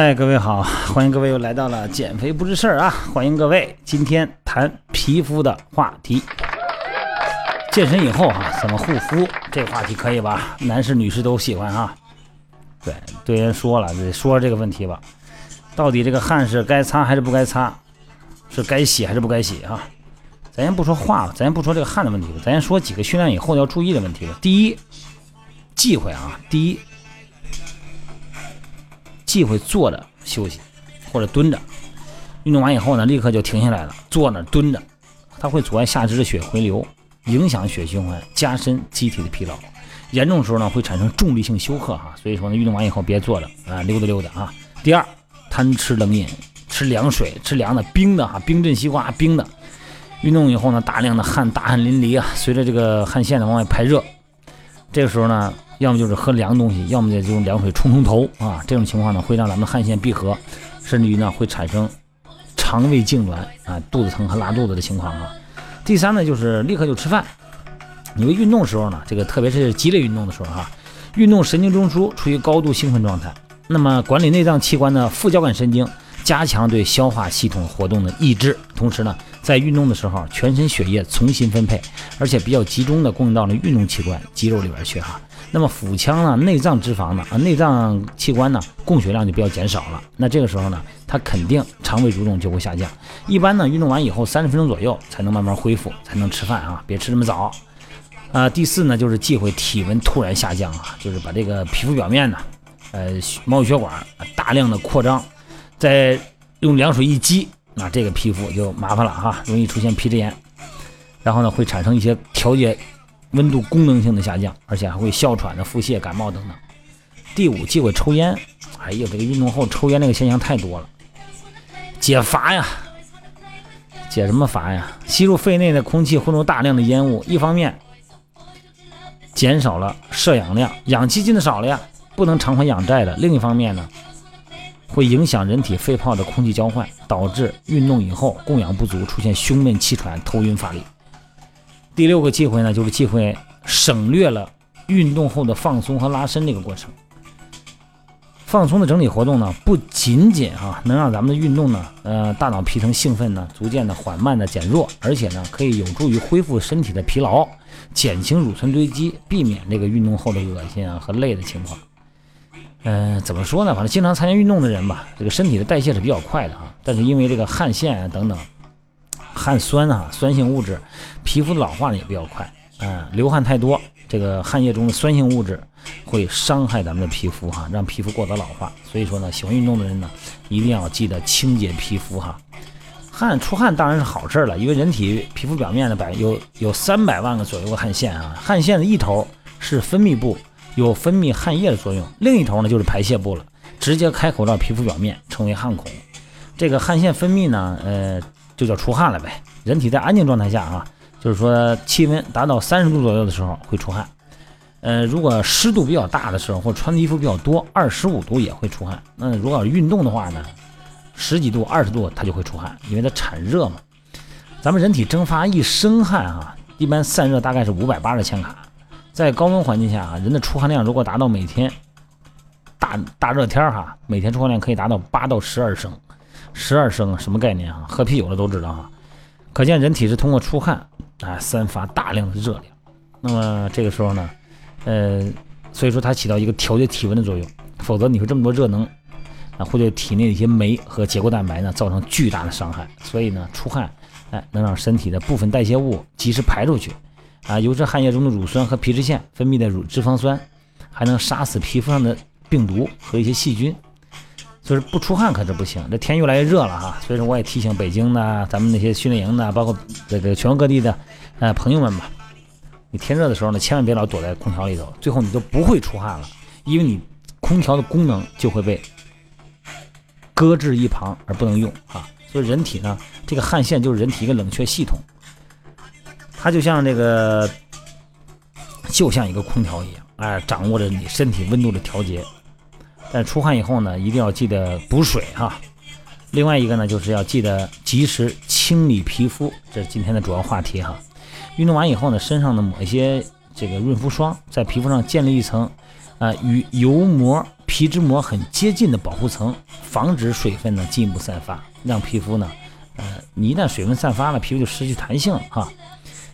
嗨，各位好，欢迎各位又来到了减肥不是事儿啊！欢迎各位，今天谈皮肤的话题。健身以后哈，怎么护肤？这话题可以吧？男士、女士都喜欢哈。对，对人说了，得说这个问题吧。到底这个汗是该擦还是不该擦？是该洗还是不该洗啊？咱先不说话了，咱先不说这个汗的问题了，咱先说几个训练以后要注意的问题吧。第一，忌讳啊，第一。忌讳坐着休息或者蹲着，运动完以后呢，立刻就停下来了，坐那蹲着，它会阻碍下肢的血回流，影响血循环，加深机体的疲劳，严重的时候呢会产生重力性休克哈。所以说呢，运动完以后别坐着啊，溜达溜达啊。第二，贪吃冷饮，吃凉水，吃凉的、冰的哈，冰镇西瓜，冰的。运动以后呢，大量的汗，大汗淋漓啊，随着这个汗腺呢往外排热，这个时候呢。要么就是喝凉东西，要么就用凉水冲冲头啊！这种情况呢，会让咱们汗腺闭合，甚至于呢会产生肠胃痉挛啊、肚子疼和拉肚子的情况啊。第三呢，就是立刻就吃饭。因为运动时候呢，这个特别是激烈运动的时候哈，运动神经中枢处于高度兴奋状态，那么管理内脏器官的副交感神经加强对消化系统活动的抑制，同时呢。在运动的时候，全身血液重新分配，而且比较集中的供应到了运动器官、肌肉里边去哈。那么腹腔呢、内脏脂肪呢、啊内脏器官呢，供血量就比较减少了。那这个时候呢，它肯定肠胃蠕动就会下降。一般呢，运动完以后三十分钟左右才能慢慢恢复，才能吃饭啊，别吃这么早。啊，第四呢，就是忌讳体温突然下降啊，就是把这个皮肤表面呢，呃，毛细血管大量的扩张，再用凉水一激。那这个皮肤就麻烦了哈，容易出现皮脂炎，然后呢会产生一些调节温度功能性的下降，而且还会哮喘的、腹泻、感冒等等。第五，忌讳抽烟。哎呀，这个运动后抽烟这个现象太多了，解乏呀，解什么乏呀？吸入肺内的空气混入大量的烟雾，一方面减少了摄氧量，氧气进的少了呀，不能偿还氧债的；另一方面呢？会影响人体肺泡的空气交换，导致运动以后供氧不足，出现胸闷气喘、头晕乏力。第六个忌讳呢，就是忌讳省略了运动后的放松和拉伸这个过程。放松的整体活动呢，不仅仅啊能让咱们的运动呢，呃，大脑皮层兴奋呢逐渐的缓慢的减弱，而且呢可以有助于恢复身体的疲劳，减轻乳酸堆积，避免这个运动后的恶心啊和累的情况。嗯，怎么说呢？反正经常参加运动的人吧，这个身体的代谢是比较快的啊。但是因为这个汗腺啊等等，汗酸啊，酸性物质，皮肤老化呢也比较快。嗯，流汗太多，这个汗液中的酸性物质会伤害咱们的皮肤哈，让皮肤过早老化。所以说呢，喜欢运动的人呢，一定要记得清洁皮肤哈。汗出汗当然是好事了，因为人体皮肤表面的百有有三百万个左右的汗腺啊，汗腺的一头是分泌部。有分泌汗液的作用，另一头呢就是排泄部了，直接开口到皮肤表面，称为汗孔。这个汗腺分泌呢，呃，就叫出汗了呗。人体在安静状态下啊，就是说气温达到三十度左右的时候会出汗，呃，如果湿度比较大的时候或穿的衣服比较多，二十五度也会出汗。那如果运动的话呢，十几度、二十度它就会出汗，因为它产热嘛。咱们人体蒸发一升汗啊，一般散热大概是五百八十千卡。在高温环境下啊，人的出汗量如果达到每天大大热天哈，每天出汗量可以达到八到十二升，十二升什么概念啊？喝啤酒的都知道哈。可见人体是通过出汗啊散发大量的热量。那么这个时候呢，呃，所以说它起到一个调节体温的作用，否则你说这么多热能啊，会对体内的一些酶和结构蛋白呢造成巨大的伤害。所以呢，出汗哎能让身体的部分代谢物及时排出去。啊，油脂汗液中的乳酸和皮脂腺分泌的乳脂肪酸，还能杀死皮肤上的病毒和一些细菌。就是不出汗可是不行。这天越来越热了哈，所以说我也提醒北京的咱们那些训练营的，包括这个全国各地的呃朋友们吧，你天热的时候呢，千万别老躲在空调里头，最后你都不会出汗了，因为你空调的功能就会被搁置一旁而不能用啊。所以人体呢，这个汗腺就是人体一个冷却系统。它就像这个，就像一个空调一样，哎，掌握着你身体温度的调节。但出汗以后呢，一定要记得补水哈。另外一个呢，就是要记得及时清理皮肤，这是今天的主要话题哈。运动完以后呢，身上呢抹一些这个润肤霜，在皮肤上建立一层啊与油膜皮脂膜很接近的保护层，防止水分呢进一步散发，让皮肤呢，呃，你一旦水分散发了，皮肤就失去弹性了哈。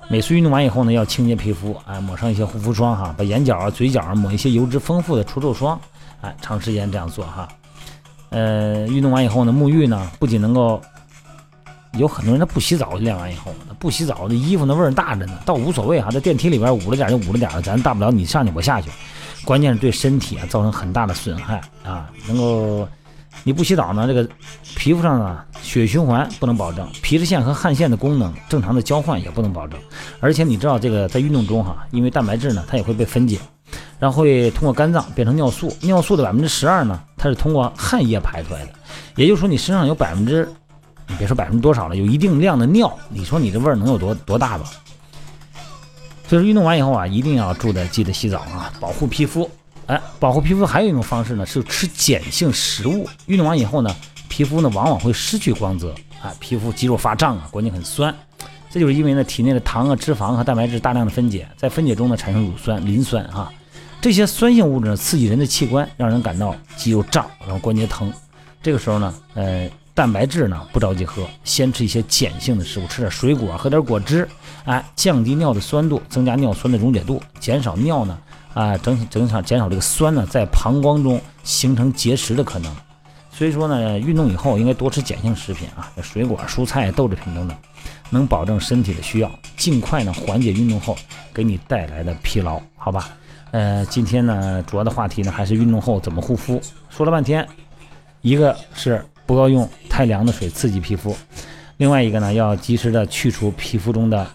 每次运动完以后呢，要清洁皮肤，哎，抹上一些护肤霜哈，把眼角啊、嘴角啊抹一些油脂丰富的除皱霜，哎，长时间这样做哈。呃，运动完以后呢，沐浴呢，不仅能够。有很多人他不洗澡，练完以后，他不洗澡，那衣服那味儿大着呢，倒无所谓哈，在电梯里边捂了点就捂了点，咱大不了你上去我下去，关键是对身体啊造成很大的损害啊，能够你不洗澡呢，这个皮肤上呢血循环不能保证，皮脂腺和汗腺的功能正常的交换也不能保证，而且你知道这个在运动中哈，因为蛋白质呢它也会被分解，然后会通过肝脏变成尿素，尿素的百分之十二呢它是通过汗液排出来的，也就是说你身上有百分之。你别说百分之多少了，有一定量的尿，你说你这味儿能有多多大吧？所以说运动完以后啊，一定要注意记得洗澡啊，保护皮肤。哎，保护皮肤还有一种方式呢，是吃碱性食物。运动完以后呢，皮肤呢往往会失去光泽，啊，皮肤肌肉发胀啊，关节很酸。这就是因为呢体内的糖啊、脂肪和蛋白质大量的分解，在分解中呢产生乳酸、磷酸哈，这些酸性物质呢刺激人的器官，让人感到肌肉胀，然后关节疼。这个时候呢，呃。蛋白质呢不着急喝，先吃一些碱性的食物，吃点水果，喝点果汁，哎，降低尿的酸度，增加尿酸的溶解度，减少尿呢，啊，整整场减少这个酸呢在膀胱中形成结石的可能。所以说呢，运动以后应该多吃碱性食品啊，水果、蔬菜、豆制品等等，能保证身体的需要，尽快呢缓解运动后给你带来的疲劳，好吧？呃，今天呢主要的话题呢还是运动后怎么护肤，说了半天，一个是。不要用太凉的水刺激皮肤，另外一个呢，要及时的去除皮肤中的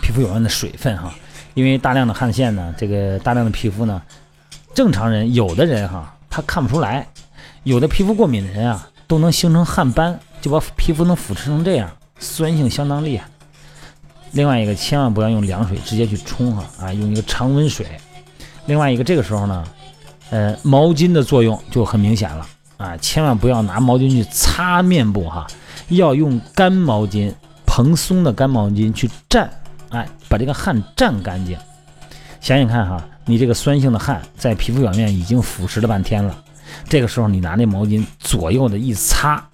皮肤表面的水分哈，因为大量的汗腺呢，这个大量的皮肤呢，正常人有的人哈，他看不出来，有的皮肤过敏的人啊，都能形成汗斑，就把皮肤能腐蚀成这样，酸性相当厉害。另外一个，千万不要用凉水直接去冲哈，啊，用一个常温水。另外一个，这个时候呢，呃，毛巾的作用就很明显了。啊，千万不要拿毛巾去擦面部哈，要用干毛巾，蓬松的干毛巾去蘸，哎，把这个汗蘸干净。想想看哈，你这个酸性的汗在皮肤表面已经腐蚀了半天了，这个时候你拿那毛巾左右的一擦，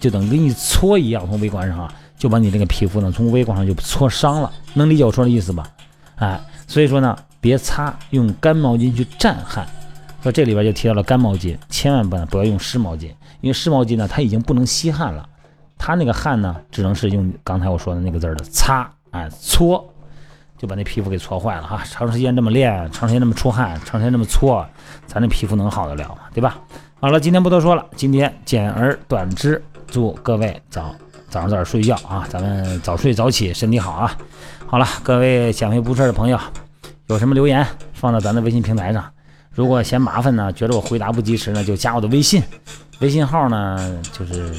就等跟一搓一样，从微观上哈，就把你这个皮肤呢从微观上就搓伤了。能理解我说的意思吧？哎，所以说呢，别擦，用干毛巾去蘸汗。说这里边就提到了干毛巾，千万不能不要用湿毛巾，因为湿毛巾呢，它已经不能吸汗了，它那个汗呢，只能是用刚才我说的那个字儿的擦，哎，搓，就把那皮肤给搓坏了哈。长时间这么练，长时间这么出汗，长时间这么搓，咱这皮肤能好得了吗？对吧？好了，今天不多说了，今天简而短之，祝各位早早上早点睡觉啊，咱们早睡早起，身体好啊。好了，各位减肥不事的朋友，有什么留言放到咱的微信平台上。如果嫌麻烦呢，觉得我回答不及时呢，就加我的微信，微信号呢就是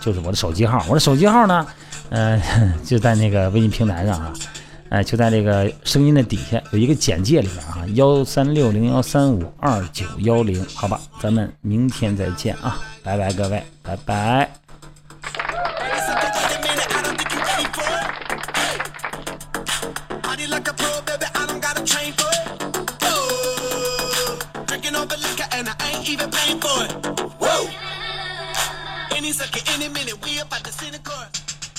就是我的手机号，我的手机号呢，呃 就在那个微信平台上啊，哎就在这个声音的底下有一个简介里面啊，幺三六零幺三五二九幺零，好吧，咱们明天再见啊，拜拜各位，拜拜。